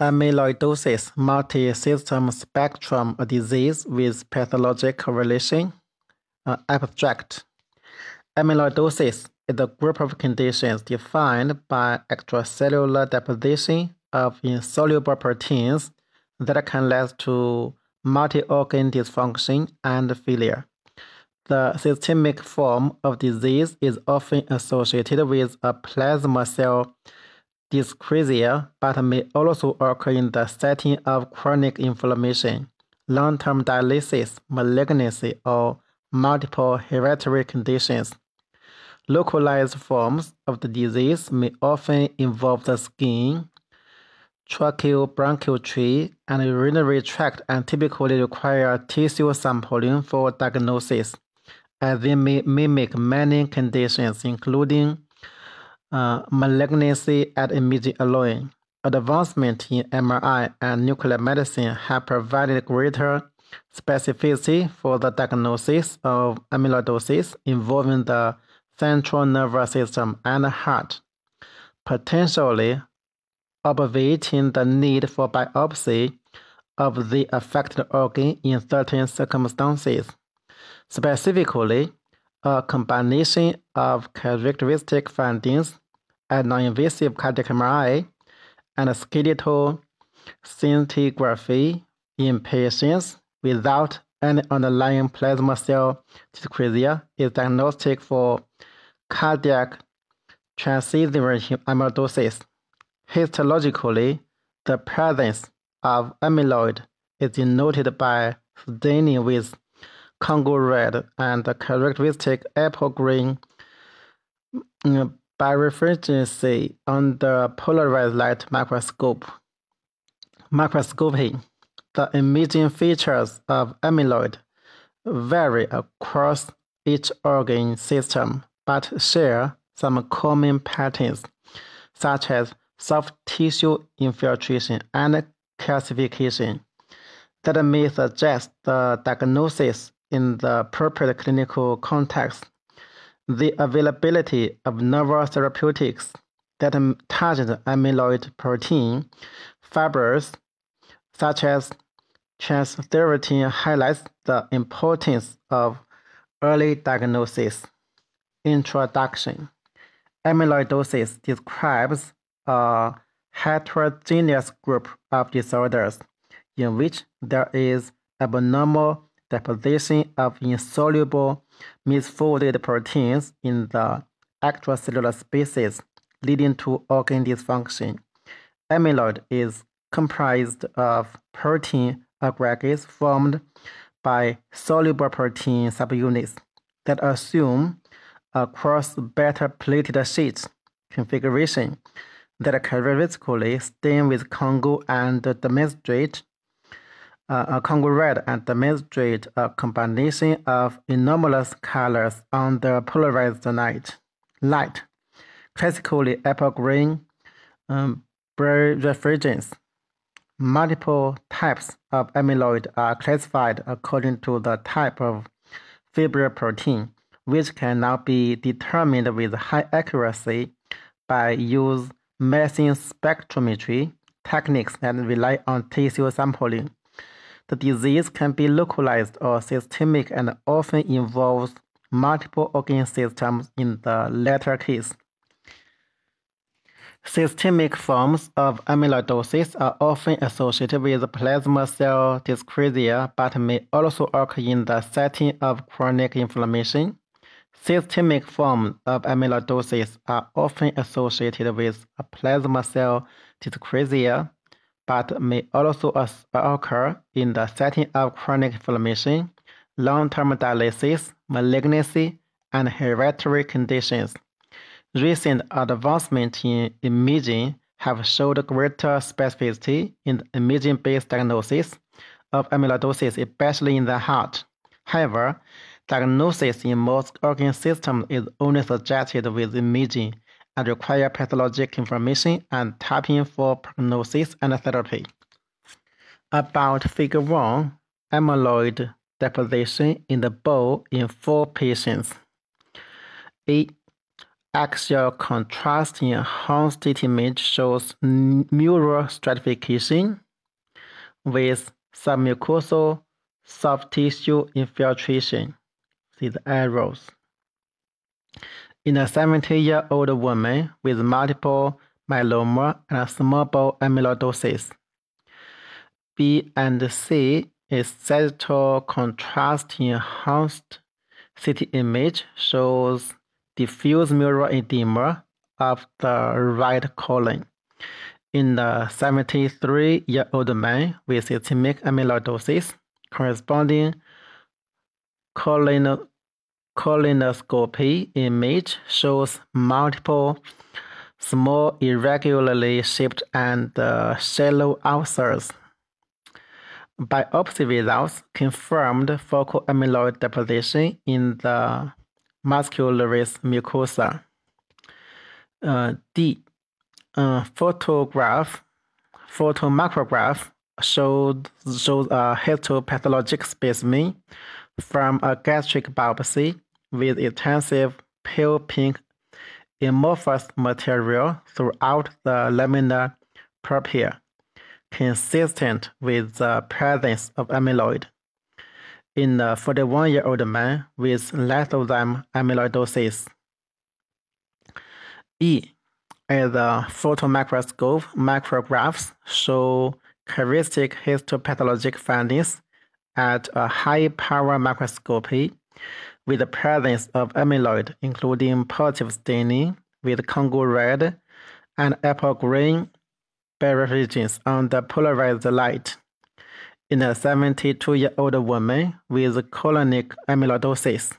Amyloidosis, multi-system spectrum disease with pathologic correlation. Uh, abstract. Amyloidosis is a group of conditions defined by extracellular deposition of insoluble proteins that can lead to multi-organ dysfunction and failure. The systemic form of disease is often associated with a plasma cell dyscrasia, but may also occur in the setting of chronic inflammation, long-term dialysis, malignancy, or multiple hereditary conditions. Localized forms of the disease may often involve the skin, tracheobronchial tree, and urinary tract and typically require tissue sampling for diagnosis, as they may mimic many conditions, including Uh, malignancy at imaging alone. Advancement in MRI and nuclear medicine have provided greater specificity for the diagnosis of amyloidosis involving the central nervous system and heart, potentially obviating the need for biopsy of the affected organ in certain circumstances. Specifically, a combination of characteristic findings and non-invasive cardiac MRI and a skeletal scintigraphy in patients without any underlying plasma cell dyscrasia is diagnostic for cardiac transthyretin amyloidosis. Histologically, the presence of amyloid is denoted by staining with Congo red and the characteristic apple green mm, mm, birefringence under polarized light microscope. Microscopy. The imaging features of amyloid vary across each organ system but share some common patterns, such as soft tissue infiltration and calcification, that may suggest the diagnosis in the appropriate clinical context. The availability of novel therapeutics that target amyloid protein fibers, such as transthyretin, highlights the importance of early diagnosis. Introduction Amyloidosis describes a heterogeneous group of disorders in which there is abnormal deposition of insoluble misfolded proteins in the extracellular spaces, leading to organ dysfunction. Amyloid is comprised of protein aggregates formed by soluble protein subunits that assume a cross-beta pleated sheet configuration that characteristically stain with Congo and demonstrate a Congo red and demonstrate a combination of anomalous colors on the polarized light. Light, classically apple green, um, birefringence. Multiple types of amyloid are classified according to the type of fibrillar protein which can now be determined with high accuracy by use mass spectrometry techniques that rely on tissue sampling. The disease can be localized or systemic and often involves multiple organ systems in the latter case. Systemic forms of amyloidosis are often associated with plasma cell dyscrasia but may also occur in the setting of chronic inflammation. Systemic forms of amyloidosis are often associated with plasma cell dyscrasia, but may also occur in the setting of chronic inflammation, long-term dialysis, malignancy, and hereditary conditions. Recent advancements in imaging have showed greater specificity in imaging-based diagnosis of amyloidosis, especially in the heart. However, Diagnosis in most organ systems is only suggested with imaging and require pathologic information and tapping for prognosis and therapy. About Figure 1, amyloid deposition in the bone in four patients. A axial contrast enhanced CT image shows mural stratification with submucosal soft tissue infiltration. See the arrows. In a 70-year-old woman with multiple myeloma and small bowel amyloidosis, B and C is sagittal contrast enhanced CT image shows diffuse mural edema of the right colon. In the 73-year-old man with systemic amyloidosis, corresponding colon colonoscopy image shows multiple small irregularly shaped and uh, shallow ulcers. Biopsy results confirmed focal amyloid deposition in the muscularis mucosa. Uh, D. Uh, photograph, photomicrograph showed shows a histopathologic specimen from a gastric biopsy with intensive pale pink amorphous material throughout the lamina propria, consistent with the presence of amyloid. In a 41 year old man with lysozyme amyloidosis. E. As the photomicroscope micrographs show characteristic histopathologic findings at a high power microscopy with the presence of amyloid, including positive staining with Congo red and apple green on the polarized light. In a 72 year old woman with colonic amyloidosis,